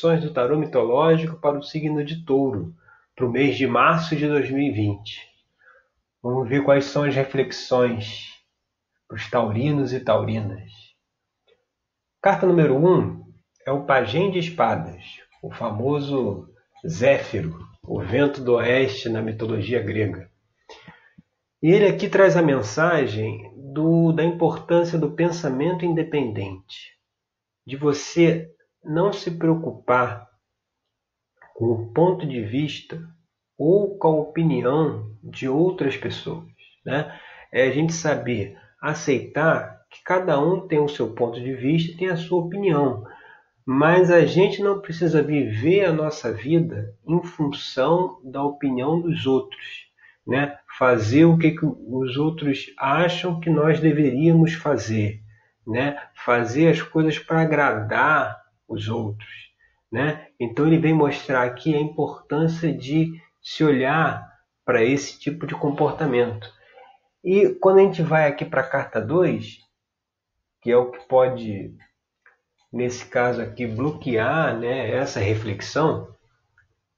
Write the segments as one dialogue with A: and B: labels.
A: reflexões do tarô mitológico para o signo de Touro, para o mês de março de 2020. Vamos ver quais são as reflexões para os taurinos e taurinas. Carta número 1 um é o Pajem de Espadas, o famoso Zéfiro, o vento do oeste na mitologia grega. E ele aqui traz a mensagem do, da importância do pensamento independente, de você não se preocupar com o ponto de vista ou com a opinião de outras pessoas. Né? É a gente saber aceitar que cada um tem o seu ponto de vista e tem a sua opinião. Mas a gente não precisa viver a nossa vida em função da opinião dos outros. Né? Fazer o que, que os outros acham que nós deveríamos fazer. Né? Fazer as coisas para agradar os outros. Né? Então ele vem mostrar aqui a importância de se olhar para esse tipo de comportamento. E quando a gente vai aqui para a carta 2, que é o que pode, nesse caso aqui, bloquear né, essa reflexão,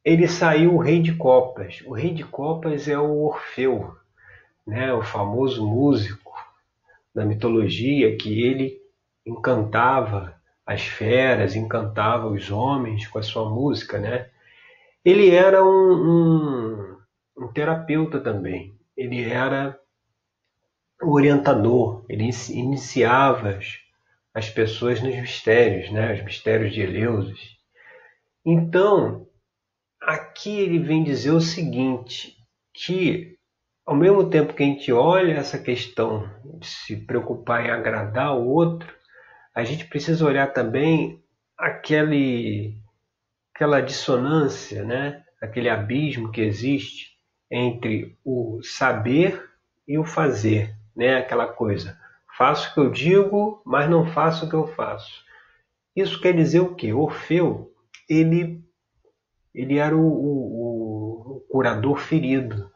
A: ele saiu o Rei de Copas. O Rei de Copas é o Orfeu, né, o famoso músico da mitologia que ele encantava as feras, encantava os homens com a sua música, né? Ele era um, um, um terapeuta também. Ele era orientador. Ele iniciava as, as pessoas nos mistérios, né? Os mistérios de Eleusis. Então, aqui ele vem dizer o seguinte, que ao mesmo tempo que a gente olha essa questão de se preocupar em agradar o outro, a gente precisa olhar também aquele, aquela dissonância, né? aquele abismo que existe entre o saber e o fazer, né? aquela coisa. Faço o que eu digo, mas não faço o que eu faço. Isso quer dizer o quê? Orfeu, ele, ele era o, o, o curador ferido,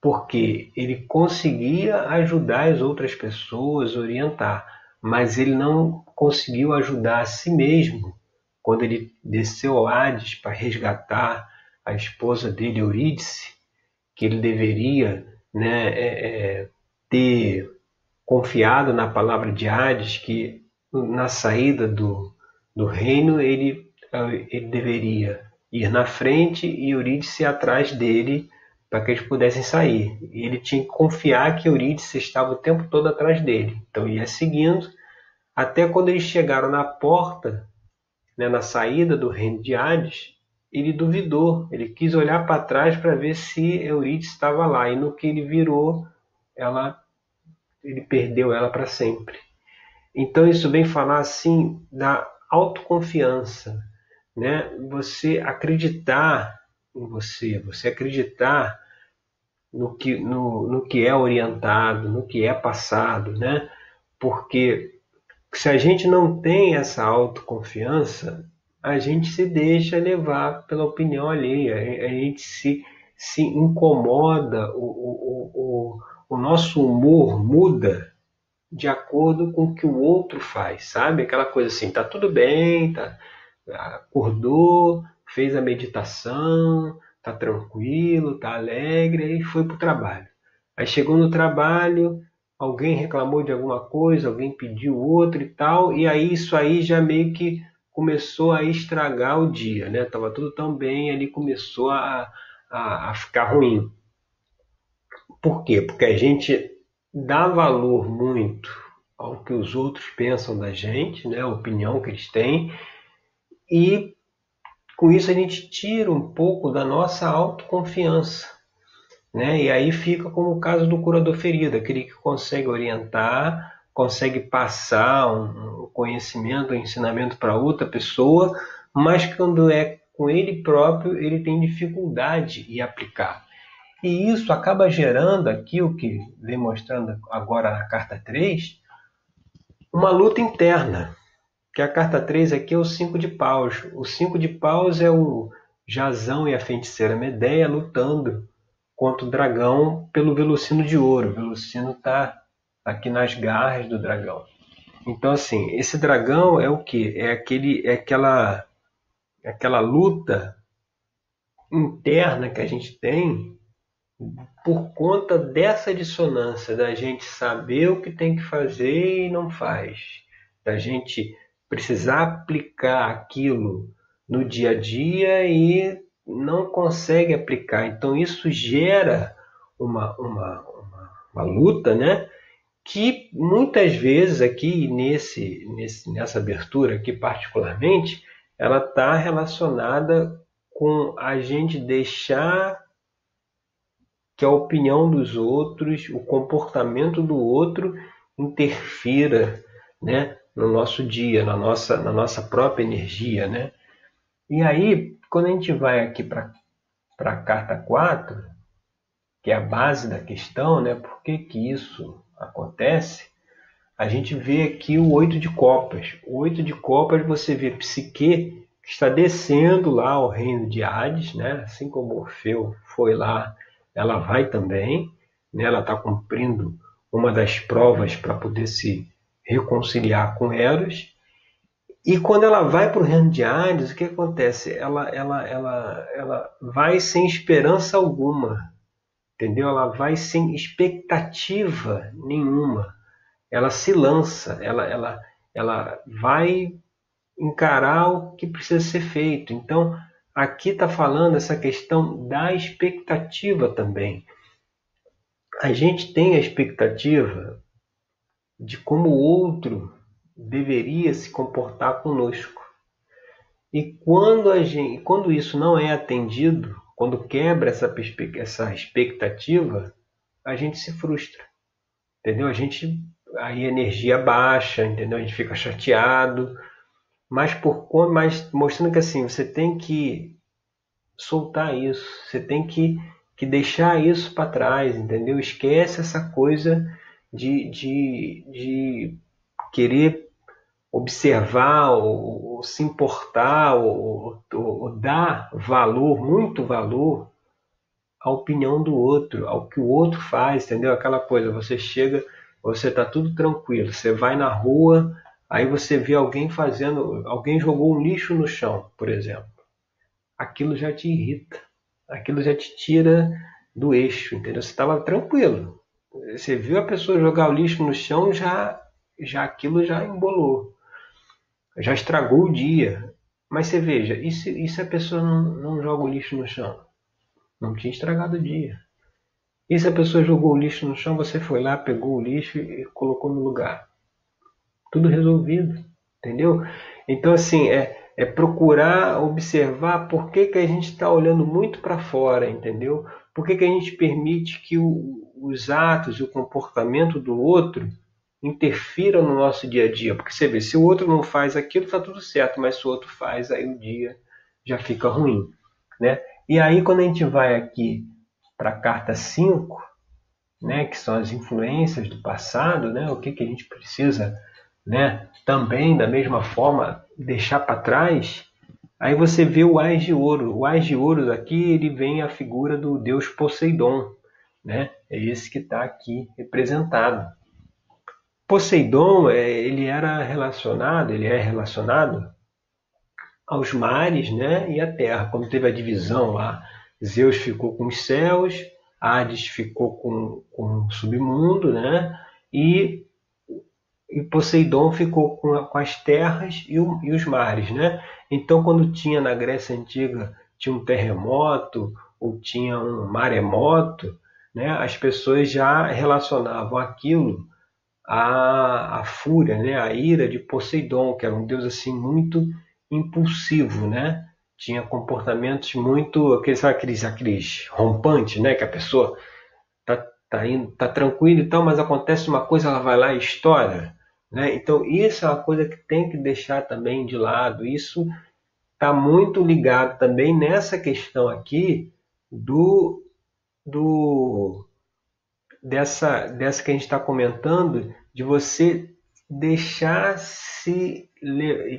A: porque ele conseguia ajudar as outras pessoas, orientar, mas ele não conseguiu ajudar a si mesmo quando ele desceu ao Hades para resgatar a esposa dele, Eurídice, que ele deveria né, é, é, ter confiado na palavra de Hades, que na saída do, do reino ele, ele deveria ir na frente e Eurídice atrás dele para que eles pudessem sair. E ele tinha que confiar que Eurídice estava o tempo todo atrás dele. Então ia seguindo até quando eles chegaram na porta, né, na saída do reino de Hades, ele duvidou, ele quis olhar para trás para ver se Eurídice estava lá. E no que ele virou, ela, ele perdeu ela para sempre. Então isso vem falar assim da autoconfiança, né? Você acreditar em você, você acreditar no que, no, no que é orientado, no que é passado, né? Porque se a gente não tem essa autoconfiança, a gente se deixa levar pela opinião alheia, a gente se, se incomoda, o, o, o, o nosso humor muda de acordo com o que o outro faz, sabe? Aquela coisa assim, tá tudo bem, tá, acordou, fez a meditação, tá tranquilo, tá alegre e foi para o trabalho. Aí chegou no trabalho, alguém reclamou de alguma coisa, alguém pediu outro e tal, e aí isso aí já meio que começou a estragar o dia, né? Tava tudo tão bem, ali começou a, a, a ficar ruim. Por quê? Porque a gente dá valor muito ao que os outros pensam da gente, né? A opinião que eles têm, e com isso a gente tira um pouco da nossa autoconfiança. Né? E aí fica como o caso do curador ferido, aquele que consegue orientar, consegue passar um conhecimento, um ensinamento para outra pessoa, mas quando é com ele próprio, ele tem dificuldade em aplicar. E isso acaba gerando aqui o que vem mostrando agora na carta 3, uma luta interna. Que a carta 3 aqui é o 5 de paus. O 5 de paus é o Jazão e a feiticeira Medeia lutando contra o dragão pelo Velocino de Ouro. O Velocino está aqui nas garras do dragão. Então, assim, esse dragão é o que? É, aquele, é aquela aquela luta interna que a gente tem por conta dessa dissonância da gente saber o que tem que fazer e não faz, da gente precisar aplicar aquilo no dia a dia e não consegue aplicar. Então isso gera uma, uma, uma, uma luta, né? Que muitas vezes aqui nesse, nesse, nessa abertura aqui particularmente, ela está relacionada com a gente deixar que a opinião dos outros, o comportamento do outro interfira, né, no nosso dia, na nossa, na nossa própria energia, né? E aí, quando a gente vai aqui para a carta 4, que é a base da questão, né? Por que, que isso acontece? A gente vê aqui o oito de copas. O oito de copas você vê Psique que está descendo lá ao reino de Hades, né? Assim como Orfeu foi lá, ela vai também, né? Ela está cumprindo uma das provas para poder se reconciliar com Eros. E quando ela vai para o reino de Hades, o que acontece? Ela, ela, ela, ela vai sem esperança alguma, entendeu? Ela vai sem expectativa nenhuma. Ela se lança, ela, ela, ela vai encarar o que precisa ser feito. Então, aqui está falando essa questão da expectativa também. A gente tem a expectativa de como o outro deveria se comportar conosco. E quando, a gente, quando isso não é atendido, quando quebra essa, essa expectativa, a gente se frustra. Entendeu? A gente aí a energia baixa, entendeu? A gente fica chateado, mas por mas mostrando que assim, você tem que soltar isso, você tem que, que deixar isso para trás, entendeu? Esquece essa coisa de, de, de querer observar ou, ou se importar ou, ou, ou, dar valor, muito valor à opinião do outro, ao que o outro faz, entendeu? Aquela coisa, você chega, você está tudo tranquilo, você vai na rua, aí você vê alguém fazendo, alguém jogou um lixo no chão, por exemplo. Aquilo já te irrita, aquilo já te tira do eixo, entendeu? Você estava tranquilo, você viu a pessoa jogar o lixo no chão, já, já aquilo já embolou, já estragou o dia. Mas você veja, e se, e se a pessoa não, não joga o lixo no chão? Não tinha estragado o dia. E se a pessoa jogou o lixo no chão, você foi lá, pegou o lixo e colocou no lugar? Tudo resolvido, entendeu? Então, assim, é, é procurar observar por que, que a gente está olhando muito para fora, entendeu? Por que, que a gente permite que o, os atos e o comportamento do outro interfiram no nosso dia a dia? Porque você vê, se o outro não faz aquilo, está tudo certo, mas se o outro faz, aí o dia já fica ruim. Né? E aí, quando a gente vai aqui para a carta 5, né, que são as influências do passado, né, o que, que a gente precisa né, também, da mesma forma, deixar para trás, Aí você vê o Ás de Ouro. O Ás de Ouro aqui ele vem a figura do deus Poseidon, né? É esse que está aqui representado. Poseidon é, ele era relacionado, ele é relacionado aos mares, né? E à terra. Quando teve a divisão lá, Zeus ficou com os céus, Hades ficou com, com o submundo, né? E e Poseidon ficou com, com as terras e, o, e, os mares, né? Então, quando tinha na Grécia Antiga tinha um terremoto ou tinha um maremoto, né? As pessoas já relacionavam aquilo à, à fúria, né? À ira de Poseidon, que era um deus assim muito impulsivo, né? Tinha comportamentos muito aqueles, aqueles, aqueles rompantes, né? Que a pessoa tá, tá indo, tá tranquilo e tal, mas acontece uma coisa, ela vai lá e estoura né? Então, isso é uma coisa que tem que deixar também de lado. Isso está muito ligado também nessa questão aqui do, do dessa, dessa que a gente está comentando, de você deixar se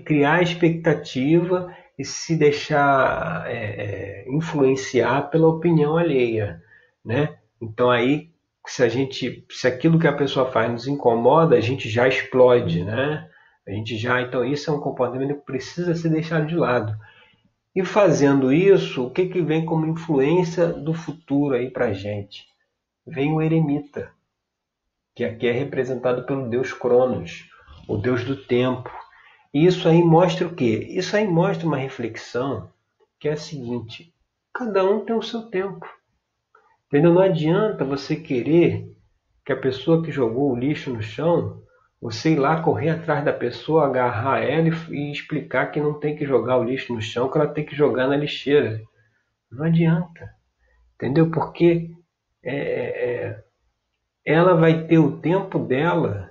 A: criar expectativa e se deixar é, é, influenciar pela opinião alheia, né? Então aí se a gente, se aquilo que a pessoa faz nos incomoda, a gente já explode, né? A gente já, então isso é um comportamento que precisa ser deixado de lado. E fazendo isso, o que, que vem como influência do futuro aí para gente? Vem o eremita, que aqui é representado pelo deus Cronos, o deus do tempo. E isso aí mostra o quê? Isso aí mostra uma reflexão que é a seguinte: cada um tem o seu tempo. Entendeu? Não adianta você querer que a pessoa que jogou o lixo no chão, você ir lá correr atrás da pessoa, agarrar ela e explicar que não tem que jogar o lixo no chão, que ela tem que jogar na lixeira. Não adianta. Entendeu? Porque é, é, é ela vai ter o tempo dela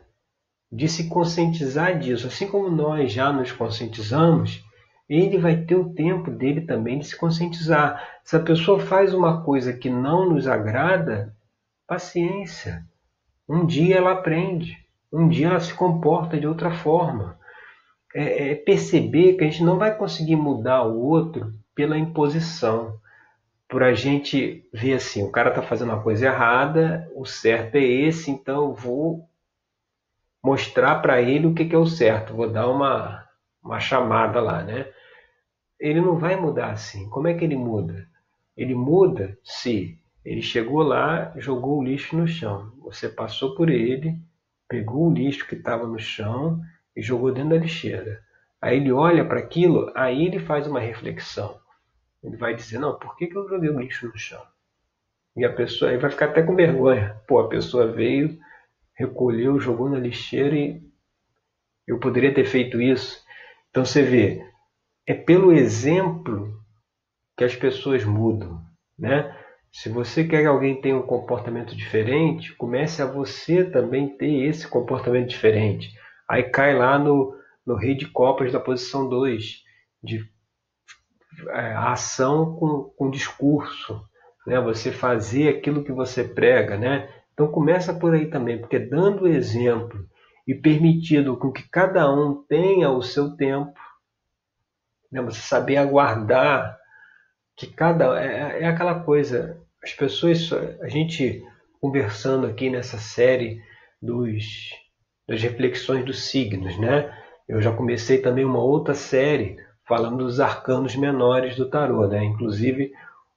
A: de se conscientizar disso. Assim como nós já nos conscientizamos, ele vai ter o tempo dele também de se conscientizar. Se a pessoa faz uma coisa que não nos agrada, paciência. Um dia ela aprende, um dia ela se comporta de outra forma. É, é perceber que a gente não vai conseguir mudar o outro pela imposição. Por a gente ver assim, o cara está fazendo uma coisa errada, o certo é esse, então eu vou mostrar para ele o que, que é o certo, vou dar uma, uma chamada lá, né? Ele não vai mudar assim. Como é que ele muda? Ele muda se ele chegou lá, jogou o lixo no chão. Você passou por ele, pegou o lixo que estava no chão e jogou dentro da lixeira. Aí ele olha para aquilo, aí ele faz uma reflexão. Ele vai dizer: Não, por que, que eu joguei o lixo no chão? E a pessoa aí vai ficar até com vergonha. Pô, a pessoa veio, recolheu, jogou na lixeira e eu poderia ter feito isso. Então você vê, é pelo exemplo que as pessoas mudam, né? Se você quer que alguém tenha um comportamento diferente, comece a você também ter esse comportamento diferente. Aí cai lá no, no rei de copas da posição 2, de é, ação com, com discurso, né? Você fazer aquilo que você prega, né? Então começa por aí também, porque dando exemplo e permitindo com que cada um tenha o seu tempo, né? Você saber aguardar que cada é, é aquela coisa. As pessoas, a gente conversando aqui nessa série dos das reflexões dos signos, né? Eu já comecei também uma outra série falando dos arcanos menores do tarô, né? Inclusive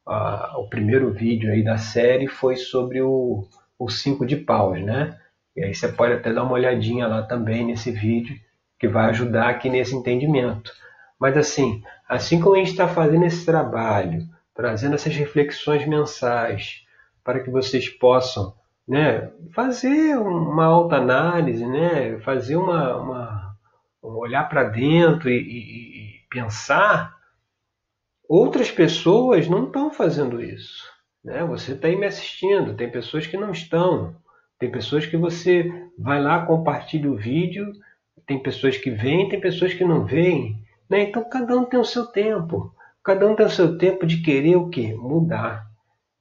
A: a, o primeiro vídeo aí da série foi sobre o, o cinco de paus, né? E aí você pode até dar uma olhadinha lá também nesse vídeo que vai ajudar aqui nesse entendimento. Mas assim, assim como a gente está fazendo esse trabalho, trazendo essas reflexões mensais, para que vocês possam né, fazer uma autoanálise, né, fazer uma, uma olhar para dentro e, e, e pensar, outras pessoas não estão fazendo isso. Né? Você está aí me assistindo, tem pessoas que não estão, tem pessoas que você vai lá, compartilha o vídeo, tem pessoas que vêm, tem pessoas que não vêm. Né? Então cada um tem o seu tempo. Cada um tem o seu tempo de querer o quê? Mudar,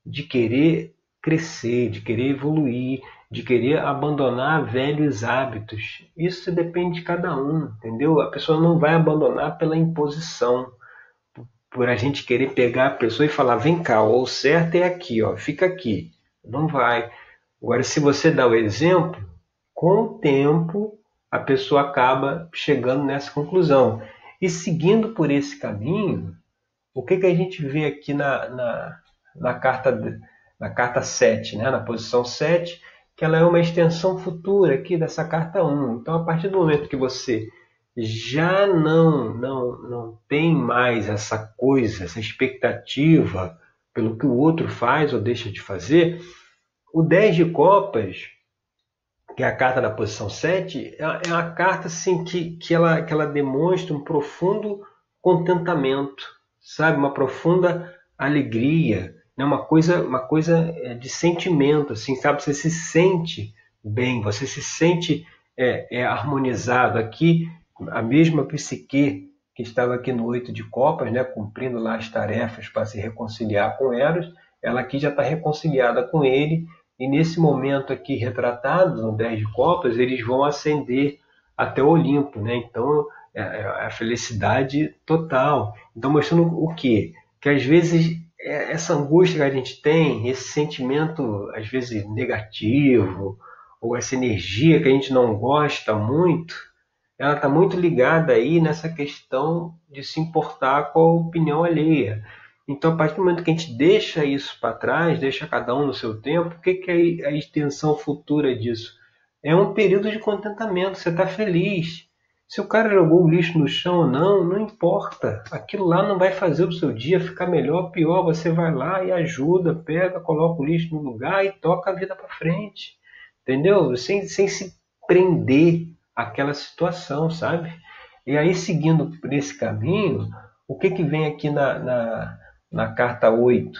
A: de querer crescer, de querer evoluir, de querer abandonar velhos hábitos. Isso depende de cada um, entendeu? A pessoa não vai abandonar pela imposição, por a gente querer pegar a pessoa e falar: vem cá, o certo é aqui, ó, fica aqui. Não vai. Agora, se você dá o exemplo, com o tempo a pessoa acaba chegando nessa conclusão. E seguindo por esse caminho, o que, que a gente vê aqui na, na, na, carta, na carta 7, né? na posição 7, que ela é uma extensão futura aqui dessa carta 1. Então, a partir do momento que você já não, não, não tem mais essa coisa, essa expectativa pelo que o outro faz ou deixa de fazer, o 10 de copas que é a carta da posição 7, é, é uma carta assim, que, que, ela, que ela demonstra um profundo contentamento, sabe? Uma profunda alegria, né? uma coisa uma coisa é, de sentimento, assim, sabe? Você se sente bem, você se sente é, é, harmonizado. Aqui, a mesma psique que estava aqui no oito de copas, né? cumprindo lá as tarefas para se reconciliar com Eros, ela aqui já está reconciliada com ele e nesse momento aqui retratado, no 10 de copas, eles vão ascender até o Olimpo, né? Então, é, é a felicidade total. Então, mostrando o quê? Que às vezes é, essa angústia que a gente tem, esse sentimento às vezes negativo, ou essa energia que a gente não gosta muito, ela está muito ligada aí nessa questão de se importar com a opinião alheia. Então, a partir do momento que a gente deixa isso para trás, deixa cada um no seu tempo, o que, que é a extensão futura disso? É um período de contentamento, você está feliz. Se o cara jogou o lixo no chão ou não, não importa. Aquilo lá não vai fazer o seu dia ficar melhor ou pior. Você vai lá e ajuda, pega, coloca o lixo no lugar e toca a vida para frente. Entendeu? Sem, sem se prender àquela situação, sabe? E aí, seguindo por esse caminho, o que, que vem aqui na, na, na carta 8,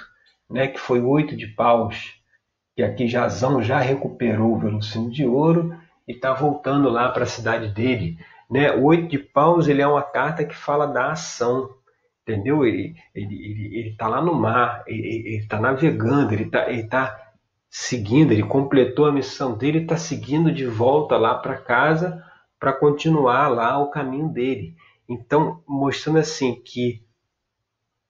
A: né, que foi oito de paus, que aqui Jazão já recuperou o velocino de ouro e está voltando lá para a cidade dele. Né? Oito de paus ele é uma carta que fala da ação, entendeu? Ele ele ele ele está lá no mar, ele está navegando, ele está ele tá seguindo, ele completou a missão dele, está seguindo de volta lá para casa para continuar lá o caminho dele. Então mostrando assim que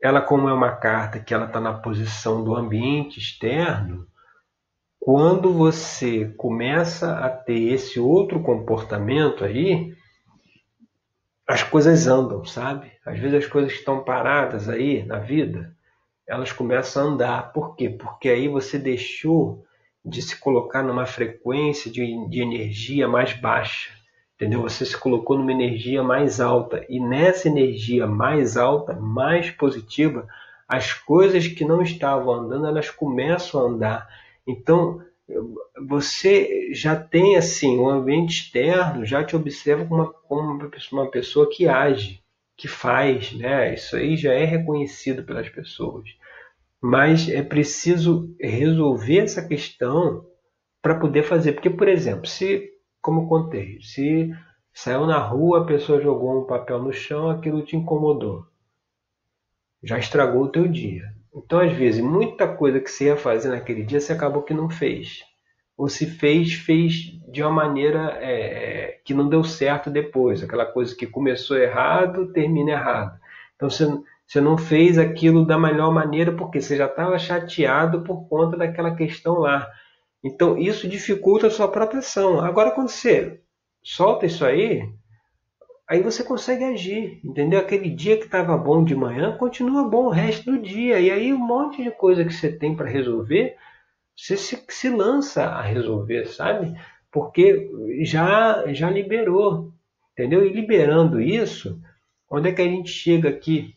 A: ela como é uma carta que ela está na posição do ambiente externo, quando você começa a ter esse outro comportamento aí, as coisas andam, sabe? Às vezes as coisas estão paradas aí na vida, elas começam a andar. Por quê? Porque aí você deixou de se colocar numa frequência de, de energia mais baixa entendeu? Você se colocou numa energia mais alta e nessa energia mais alta, mais positiva, as coisas que não estavam andando, elas começam a andar. Então, você já tem assim, o um ambiente externo já te observa como uma, como uma pessoa que age, que faz, né? Isso aí já é reconhecido pelas pessoas. Mas é preciso resolver essa questão para poder fazer. Porque, por exemplo, se como contei, se saiu na rua, a pessoa jogou um papel no chão, aquilo te incomodou. Já estragou o teu dia. Então, às vezes, muita coisa que você ia fazer naquele dia, você acabou que não fez. Ou se fez, fez de uma maneira é, que não deu certo depois. Aquela coisa que começou errado, termina errado. Então, você, você não fez aquilo da melhor maneira porque você já estava chateado por conta daquela questão lá. Então isso dificulta a sua própria ação. Agora quando você solta isso aí, aí você consegue agir, entendeu? Aquele dia que estava bom de manhã continua bom o resto do dia. E aí um monte de coisa que você tem para resolver, você se, se lança a resolver, sabe? Porque já, já liberou, entendeu? E liberando isso, onde é que a gente chega aqui?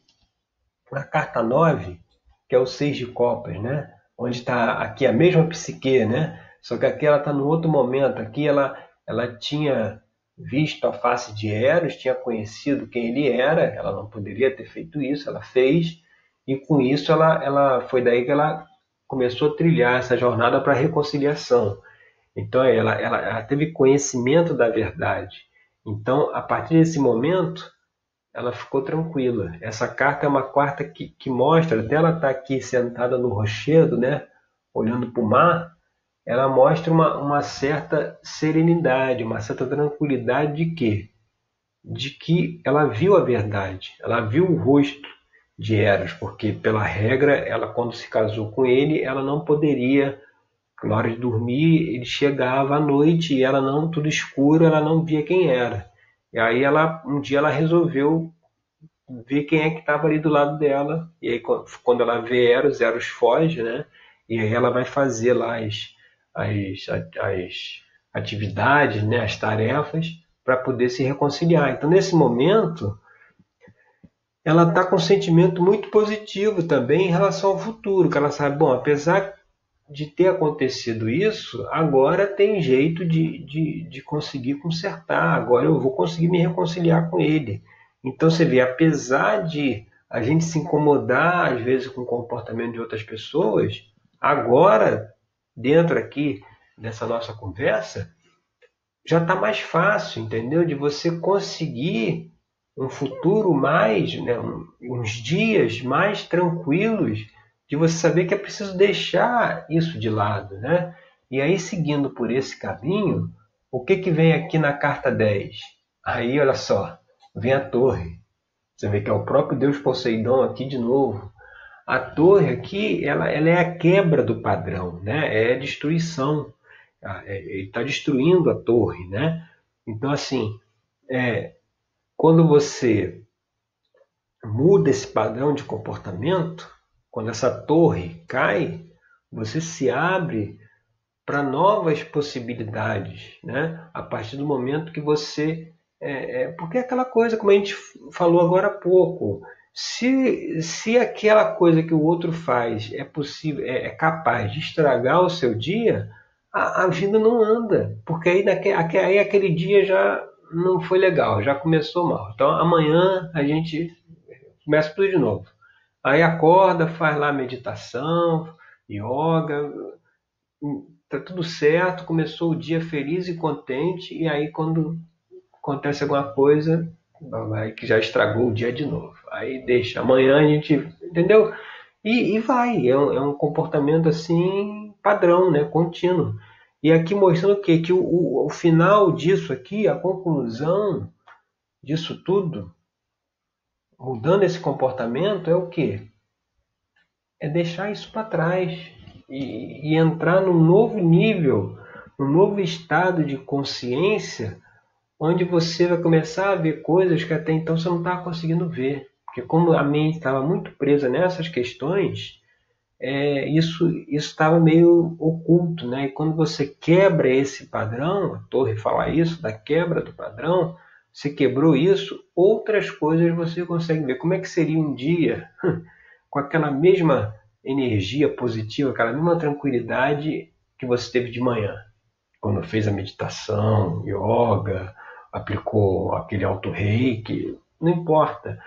A: Na carta 9, que é o 6 de copas, né? Onde está aqui a mesma psique, né? Só que aqui ela está no outro momento. Aqui ela, ela tinha visto a face de Eros, tinha conhecido quem ele era. Ela não poderia ter feito isso, ela fez. E com isso ela, ela foi daí que ela começou a trilhar essa jornada para a reconciliação. Então ela, ela, ela teve conhecimento da verdade. Então, a partir desse momento, ela ficou tranquila. Essa carta é uma carta que, que mostra, até ela está aqui sentada no rochedo, né, olhando para o mar, ela mostra uma, uma certa serenidade, uma certa tranquilidade de quê? De que ela viu a verdade, ela viu o rosto de Eros, porque pela regra, ela quando se casou com ele, ela não poderia, na hora de dormir, ele chegava à noite e ela não, tudo escuro, ela não via quem era. E aí ela um dia ela resolveu ver quem é que estava ali do lado dela. E aí quando ela vê Eros, Eros foge, né? E aí ela vai fazer lá as, as, as atividades, né? as tarefas, para poder se reconciliar. Então nesse momento ela está com um sentimento muito positivo também em relação ao futuro, que ela sabe, bom, apesar de ter acontecido isso, agora tem jeito de, de, de conseguir consertar, agora eu vou conseguir me reconciliar com ele. Então você vê, apesar de a gente se incomodar às vezes com o comportamento de outras pessoas, agora, dentro aqui dessa nossa conversa, já está mais fácil, entendeu? De você conseguir um futuro mais, né, uns dias mais tranquilos de você saber que é preciso deixar isso de lado, né? E aí, seguindo por esse caminho, o que, que vem aqui na carta 10? Aí, olha só, vem a torre. Você vê que é o próprio Deus Poseidon aqui de novo. A torre aqui, ela, ela é a quebra do padrão, né? É a destruição. Ah, é, ele está destruindo a torre, né? Então, assim, é quando você muda esse padrão de comportamento, quando essa torre cai, você se abre para novas possibilidades, né? A partir do momento que você é, é, porque é aquela coisa, como a gente falou agora há pouco, se, se aquela coisa que o outro faz é possível, é, é capaz de estragar o seu dia, a, a vida não anda, porque aí, naquele, aí aquele dia já não foi legal, já começou mal. Então amanhã a gente começa tudo de novo. Aí acorda, faz lá meditação, yoga, tá tudo certo, começou o dia feliz e contente, e aí quando acontece alguma coisa, vai que já estragou o dia de novo. Aí deixa, amanhã a gente, entendeu? E, e vai, é um, é um, comportamento assim padrão, né, contínuo. E aqui mostrando o quê? Que o, o, o final disso aqui, a conclusão disso tudo, mudando esse comportamento, é o quê? É deixar isso para trás e, e entrar num novo nível, num novo estado de consciência onde você vai começar a ver coisas que até então você não estava conseguindo ver. Porque como a mente estava muito presa nessas questões, é, isso estava meio oculto. Né? E quando você quebra esse padrão, a torre fala isso, da quebra do padrão, você quebrou isso, outras coisas você consegue ver. Como é que seria um dia com aquela mesma energia positiva, aquela mesma tranquilidade que você teve de manhã, quando fez a meditação, yoga, aplicou aquele auto-reiki, não importa.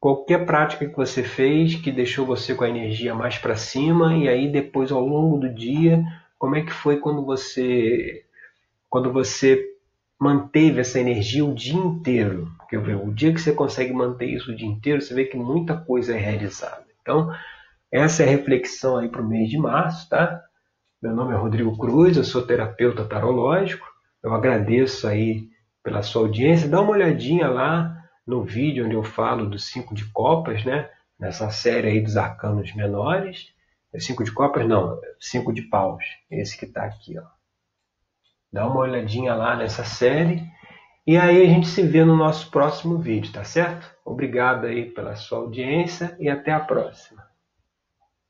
A: Qualquer prática que você fez que deixou você com a energia mais para cima e aí depois ao longo do dia, como é que foi quando você quando você manteve essa energia o dia inteiro? Porque o dia que você consegue manter isso o dia inteiro, você vê que muita coisa é realizada. Então, essa é a reflexão aí para o mês de março, tá? Meu nome é Rodrigo Cruz, eu sou terapeuta tarológico. Eu agradeço aí pela sua audiência. Dá uma olhadinha lá no vídeo onde eu falo dos cinco de copas, né? Nessa série aí dos arcanos menores. É cinco de copas? Não, cinco de paus. Esse que está aqui, ó. Dá uma olhadinha lá nessa série. E aí a gente se vê no nosso próximo vídeo, tá certo? Obrigado aí pela sua audiência e até a próxima.